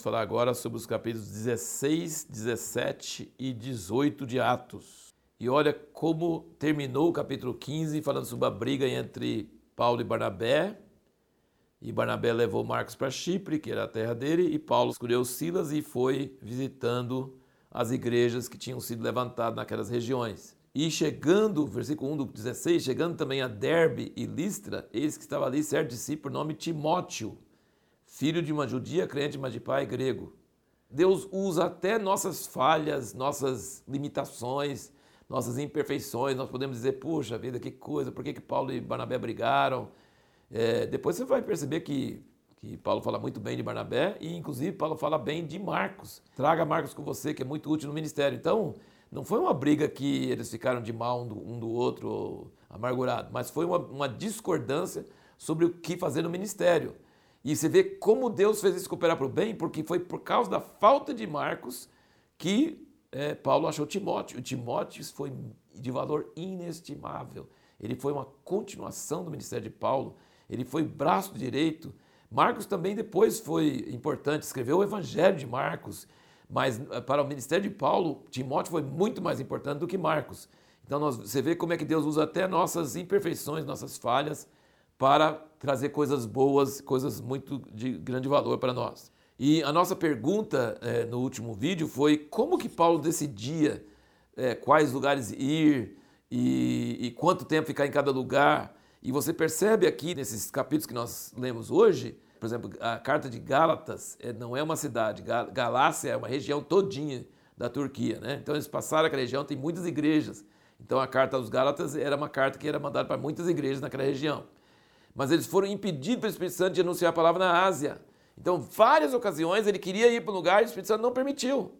vamos falar agora sobre os capítulos 16, 17 e 18 de Atos. E olha como terminou o capítulo 15 falando sobre a briga entre Paulo e Barnabé. E Barnabé levou Marcos para Chipre, que era a terra dele, e Paulo escolheu Silas e foi visitando as igrejas que tinham sido levantadas naquelas regiões. E chegando, versículo 1 do 16, chegando também a Derbe e Listra, eis que estava ali certo por nome Timóteo, filho de uma judia crente, mas de pai grego. Deus usa até nossas falhas, nossas limitações, nossas imperfeições. Nós podemos dizer, puxa vida, que coisa, por que, que Paulo e Barnabé brigaram? É, depois você vai perceber que, que Paulo fala muito bem de Barnabé e, inclusive, Paulo fala bem de Marcos. Traga Marcos com você, que é muito útil no ministério. Então, não foi uma briga que eles ficaram de mal um do, um do outro, amargurado, mas foi uma, uma discordância sobre o que fazer no ministério. E você vê como Deus fez isso cooperar para o bem, porque foi por causa da falta de Marcos que é, Paulo achou Timóteo. O Timóteo foi de valor inestimável. Ele foi uma continuação do ministério de Paulo ele foi braço direito. Marcos também depois foi importante, escreveu o Evangelho de Marcos, mas eh, para o ministério de Paulo, Timóteo foi muito mais importante do que Marcos. Então nós, você vê como é que Deus usa até nossas imperfeições, nossas falhas, para trazer coisas boas, coisas muito de grande valor para nós. E a nossa pergunta é, no último vídeo foi como que Paulo decidia é, quais lugares ir e, e quanto tempo ficar em cada lugar. E você percebe aqui nesses capítulos que nós lemos hoje, por exemplo, a carta de Gálatas é, não é uma cidade, Galácia é uma região todinha da Turquia, né? Então eles passaram aquela região, tem muitas igrejas. Então a carta aos Gálatas era uma carta que era mandada para muitas igrejas naquela região. Mas eles foram impedidos pelo Espírito Santo de anunciar a palavra na Ásia. Então, várias ocasiões ele queria ir para um lugar e o Espírito Santo não permitiu.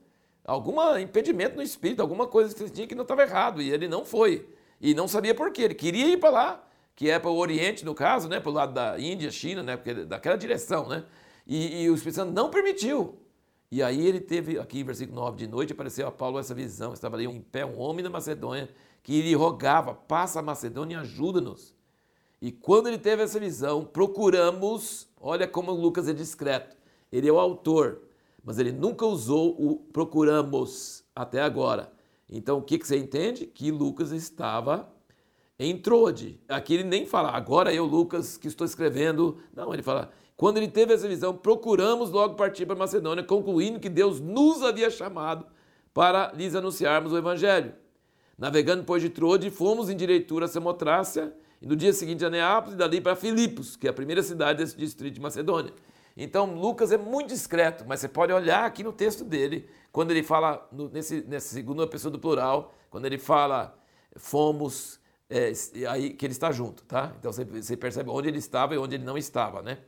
Algum impedimento no Espírito, alguma coisa que tinha que não estava errado. E ele não foi. E não sabia por quê. Ele queria ir para lá que é para o Oriente, no caso, né, para o lado da Índia, China, né, porque daquela direção, né? E, e, o Espírito Santo não permitiu. E aí ele teve, aqui versículo 9, de noite apareceu a Paulo essa visão, estava ali em pé um homem da Macedônia, que lhe rogava, passa a Macedônia e ajuda-nos. E quando ele teve essa visão, procuramos, olha como Lucas é discreto, ele é o autor, mas ele nunca usou o procuramos até agora. Então o que, que você entende? Que Lucas estava em Trode. Aqui ele nem fala, agora eu, Lucas, que estou escrevendo. Não, ele fala, quando ele teve essa visão, procuramos logo partir para Macedônia, concluindo que Deus nos havia chamado para lhes anunciarmos o Evangelho. Navegando depois de Trode, fomos em direitura a Samotrácia, e no dia seguinte a Neápolis, e dali para Filipos, que é a primeira cidade desse distrito de Macedônia. Então, Lucas é muito discreto, mas você pode olhar aqui no texto dele, quando ele fala, no, nesse, nessa segunda pessoa do plural, quando ele fala fomos, é, aí que ele está junto, tá? Então você, você, percebe onde ele estava e onde ele não estava, né?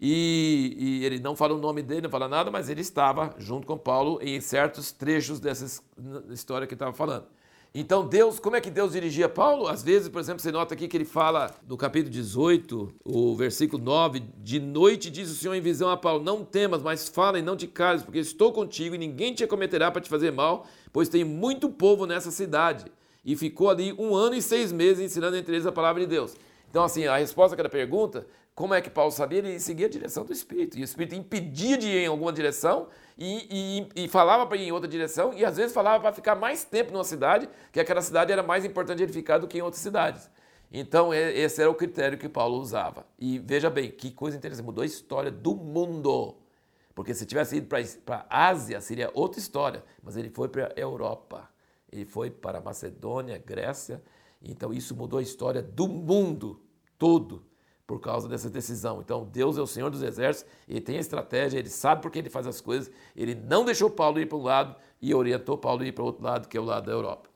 E, e, ele não fala o nome dele, não fala nada, mas ele estava junto com Paulo em certos trechos dessa história que estava falando. Então Deus, como é que Deus dirigia Paulo? Às vezes, por exemplo, você nota aqui que ele fala no capítulo 18, o versículo 9, de noite diz o Senhor em visão a Paulo, não temas, mas fala e não te cales, porque estou contigo e ninguém te acometerá para te fazer mal, pois tem muito povo nessa cidade e ficou ali um ano e seis meses ensinando entre eles a palavra de Deus. Então, assim, a resposta àquela pergunta, como é que Paulo sabia? Ele seguia a direção do Espírito. E o Espírito impedia de ir em alguma direção e, e, e falava para ir em outra direção, e às vezes falava para ficar mais tempo numa cidade, que aquela cidade era mais importante ele ficar do que em outras cidades. Então, esse era o critério que Paulo usava. E veja bem, que coisa interessante, mudou a história do mundo. Porque se tivesse ido para a Ásia, seria outra história, mas ele foi para a Europa. Ele foi para Macedônia, Grécia. Então isso mudou a história do mundo todo por causa dessa decisão. Então Deus é o Senhor dos exércitos, ele tem a estratégia, ele sabe por que ele faz as coisas. Ele não deixou Paulo ir para um lado e orientou Paulo ir para o outro lado, que é o lado da Europa.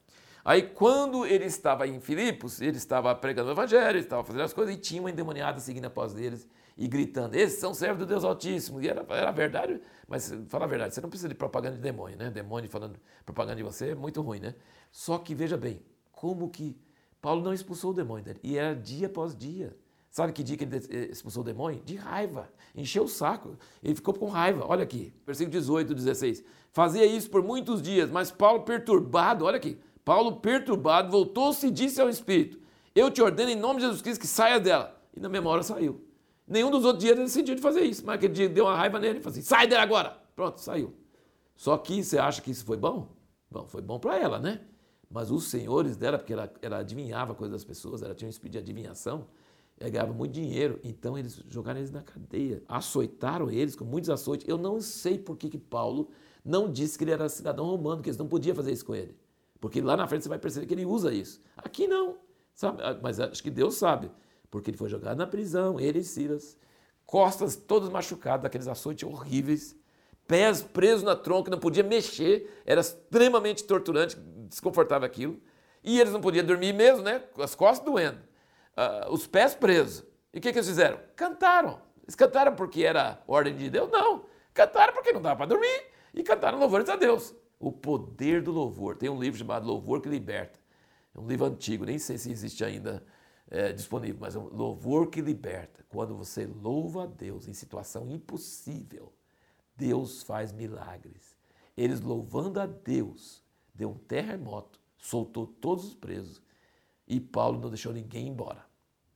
Aí quando ele estava em Filipos, ele estava pregando o evangelho, ele estava fazendo as coisas e tinha uma endemoniada seguindo após eles e gritando: Esses são servos do Deus Altíssimo. E era, era verdade, mas fala a verdade, você não precisa de propaganda de demônio, né? Demônio falando propaganda de você é muito ruim, né? Só que veja bem, como que Paulo não expulsou o demônio dele? E era dia após dia. Sabe que dia que ele eh, expulsou o demônio? De raiva. Encheu o saco. Ele ficou com raiva. Olha aqui, versículo 18, 16. Fazia isso por muitos dias, mas Paulo perturbado, olha aqui. Paulo perturbado voltou-se e disse ao Espírito: Eu te ordeno em nome de Jesus Cristo que saia dela. E na mesma hora saiu. Nenhum dos outros dias ele decidiu de fazer isso, mas aquele dia deu uma raiva nele e falou assim: sai dela agora! Pronto, saiu. Só que você acha que isso foi bom? Bom, foi bom para ela, né? Mas os senhores dela, porque ela, ela adivinhava coisas das pessoas, ela tinha um espírito de adivinhação, ela ganhava muito dinheiro. Então eles jogaram eles na cadeia, açoitaram eles com muitos açoites. Eu não sei por que, que Paulo não disse que ele era cidadão romano, que eles não podiam fazer isso com ele. Porque lá na frente você vai perceber que ele usa isso. Aqui não, sabe? Ah, mas acho que Deus sabe, porque ele foi jogado na prisão, ele e Silas, costas todos machucados, daqueles açoites horríveis, pés presos na tronca, não podia mexer, era extremamente torturante, desconfortável aquilo. E eles não podiam dormir mesmo, né? Com as costas doendo, uh, os pés presos. E o que, que eles fizeram? Cantaram. Eles cantaram porque era ordem de Deus? Não. Cantaram porque não dava para dormir e cantaram louvores a Deus. O poder do louvor. Tem um livro chamado Louvor que Liberta. É um livro antigo, nem sei se existe ainda é, disponível, mas é um louvor que liberta. Quando você louva a Deus em situação impossível, Deus faz milagres. Eles louvando a Deus, deu um terremoto, soltou todos os presos e Paulo não deixou ninguém embora.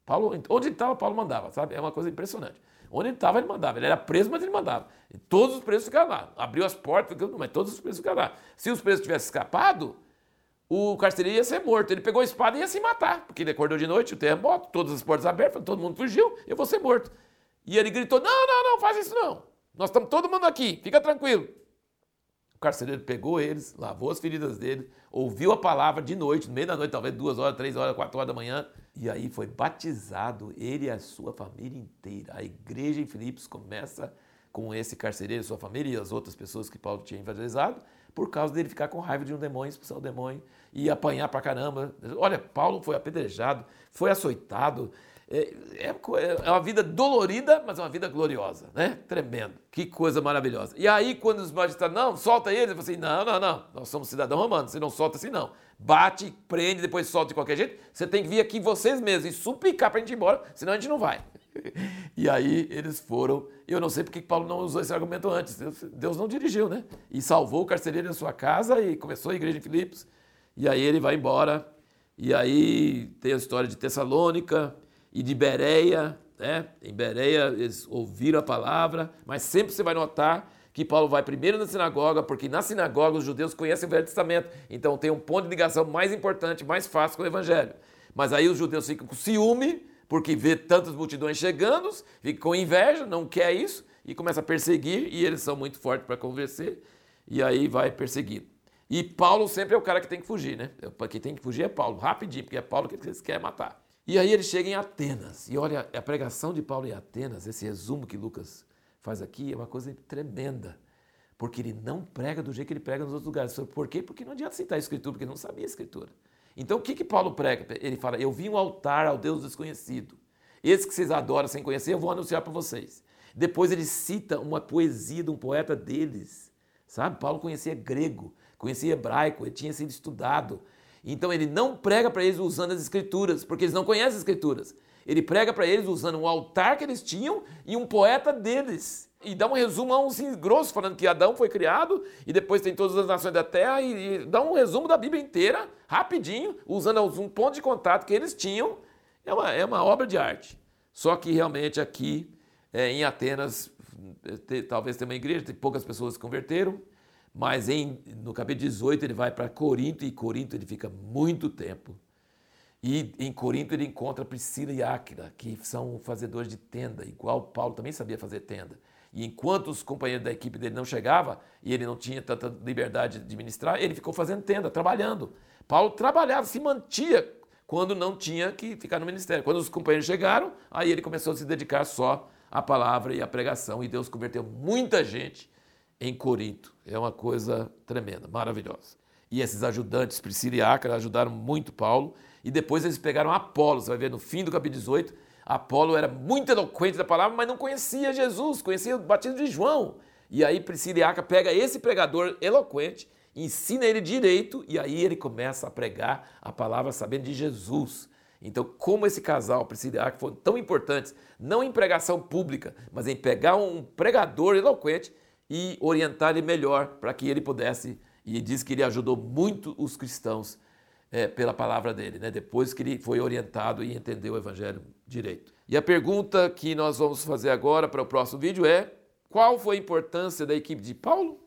Paulo, onde ele estava, Paulo mandava, sabe? É uma coisa impressionante. Onde ele estava, ele mandava. Ele era preso, mas ele mandava. E todos os presos ficaram lá. Abriu as portas, mas todos os presos ficaram lá. Se os presos tivessem escapado, o carcereiro ia ser morto. Ele pegou a espada e ia se matar, porque ele acordou de noite, o terremoto, todas as portas abertas, todo mundo fugiu, eu vou ser morto. E ele gritou: Não, não, não, faz isso não. Nós estamos todo mundo aqui, fica tranquilo. O carcereiro pegou eles, lavou as feridas dele, ouviu a palavra de noite, no meio da noite, talvez duas horas, três horas, quatro horas da manhã, e aí foi batizado ele e a sua família inteira. A igreja em Filipos começa com esse carcereiro, sua família e as outras pessoas que Paulo tinha evangelizado, por causa dele ficar com raiva de um demônio, expulsar o demônio e apanhar pra caramba. Olha, Paulo foi apedrejado, foi açoitado, é, é, é, uma vida dolorida, mas é uma vida gloriosa, né? Tremendo. Que coisa maravilhosa. E aí, quando os magistrados, não, solta eles, eu falei assim, não, não, não, nós somos cidadão romano, você não solta assim, não. Bate, prende, depois solta de qualquer jeito. Você tem que vir aqui vocês mesmos e suplicar para a gente ir embora, senão a gente não vai. E aí eles foram. Eu não sei porque Paulo não usou esse argumento antes. Deus não dirigiu, né? E salvou o carcereiro na sua casa e começou a igreja em Filipos. E aí ele vai embora. E aí tem a história de Tessalônica e de Bereia, né? Em Bereia eles ouviram a palavra, mas sempre você vai notar que Paulo vai primeiro na sinagoga, porque na sinagoga os judeus conhecem o Velho Testamento, então tem um ponto de ligação mais importante, mais fácil com o Evangelho. Mas aí os judeus ficam com ciúme, porque vê tantas multidões chegando, fica com inveja, não quer isso, e começa a perseguir, e eles são muito fortes para convencer, e aí vai perseguindo. E Paulo sempre é o cara que tem que fugir, né? Quem tem que fugir é Paulo, rapidinho, porque é Paulo que eles querem matar. E aí ele chega em Atenas. E olha, a pregação de Paulo em Atenas, esse resumo que Lucas faz aqui, é uma coisa tremenda. Porque ele não prega do jeito que ele prega nos outros lugares. Por quê? Porque não adianta citar a escritura, porque ele não sabia a escritura. Então o que, que Paulo prega? Ele fala: Eu vim um altar ao Deus desconhecido. Esse que vocês adoram sem conhecer, eu vou anunciar para vocês. Depois ele cita uma poesia de um poeta deles. Sabe? Paulo conhecia grego, conhecia hebraico, ele tinha sido estudado. Então ele não prega para eles usando as escrituras, porque eles não conhecem as escrituras. Ele prega para eles usando um altar que eles tinham e um poeta deles. E dá um resumo assim, grosso, falando que Adão foi criado e depois tem todas as nações da terra e, e dá um resumo da Bíblia inteira, rapidinho, usando um ponto de contato que eles tinham. É uma, é uma obra de arte. Só que realmente aqui é, em Atenas, te, talvez tenha uma igreja, tem poucas pessoas se converteram. Mas em, no capítulo 18 ele vai para Corinto e Corinto ele fica muito tempo. E em Corinto ele encontra Priscila e Áquila, que são fazedores de tenda, igual Paulo também sabia fazer tenda. E enquanto os companheiros da equipe dele não chegavam e ele não tinha tanta liberdade de ministrar, ele ficou fazendo tenda, trabalhando. Paulo trabalhava, se mantia quando não tinha que ficar no ministério. Quando os companheiros chegaram, aí ele começou a se dedicar só à palavra e à pregação. E Deus converteu muita gente em Corinto. É uma coisa tremenda, maravilhosa. E esses ajudantes, Priscila e Ácara, ajudaram muito Paulo. E depois eles pegaram Apolo. Você vai ver no fim do capítulo 18, Apolo era muito eloquente da palavra, mas não conhecia Jesus, conhecia o batismo de João. E aí Priscila e Ácara pega esse pregador eloquente, ensina ele direito, e aí ele começa a pregar a palavra sabendo de Jesus. Então, como esse casal, Priscila e Ácara, foram tão importantes, não em pregação pública, mas em pegar um pregador eloquente e orientar ele melhor para que ele pudesse. E diz que ele ajudou muito os cristãos é, pela palavra dele, né? depois que ele foi orientado e entendeu o evangelho direito. E a pergunta que nós vamos fazer agora para o próximo vídeo é: qual foi a importância da equipe de Paulo?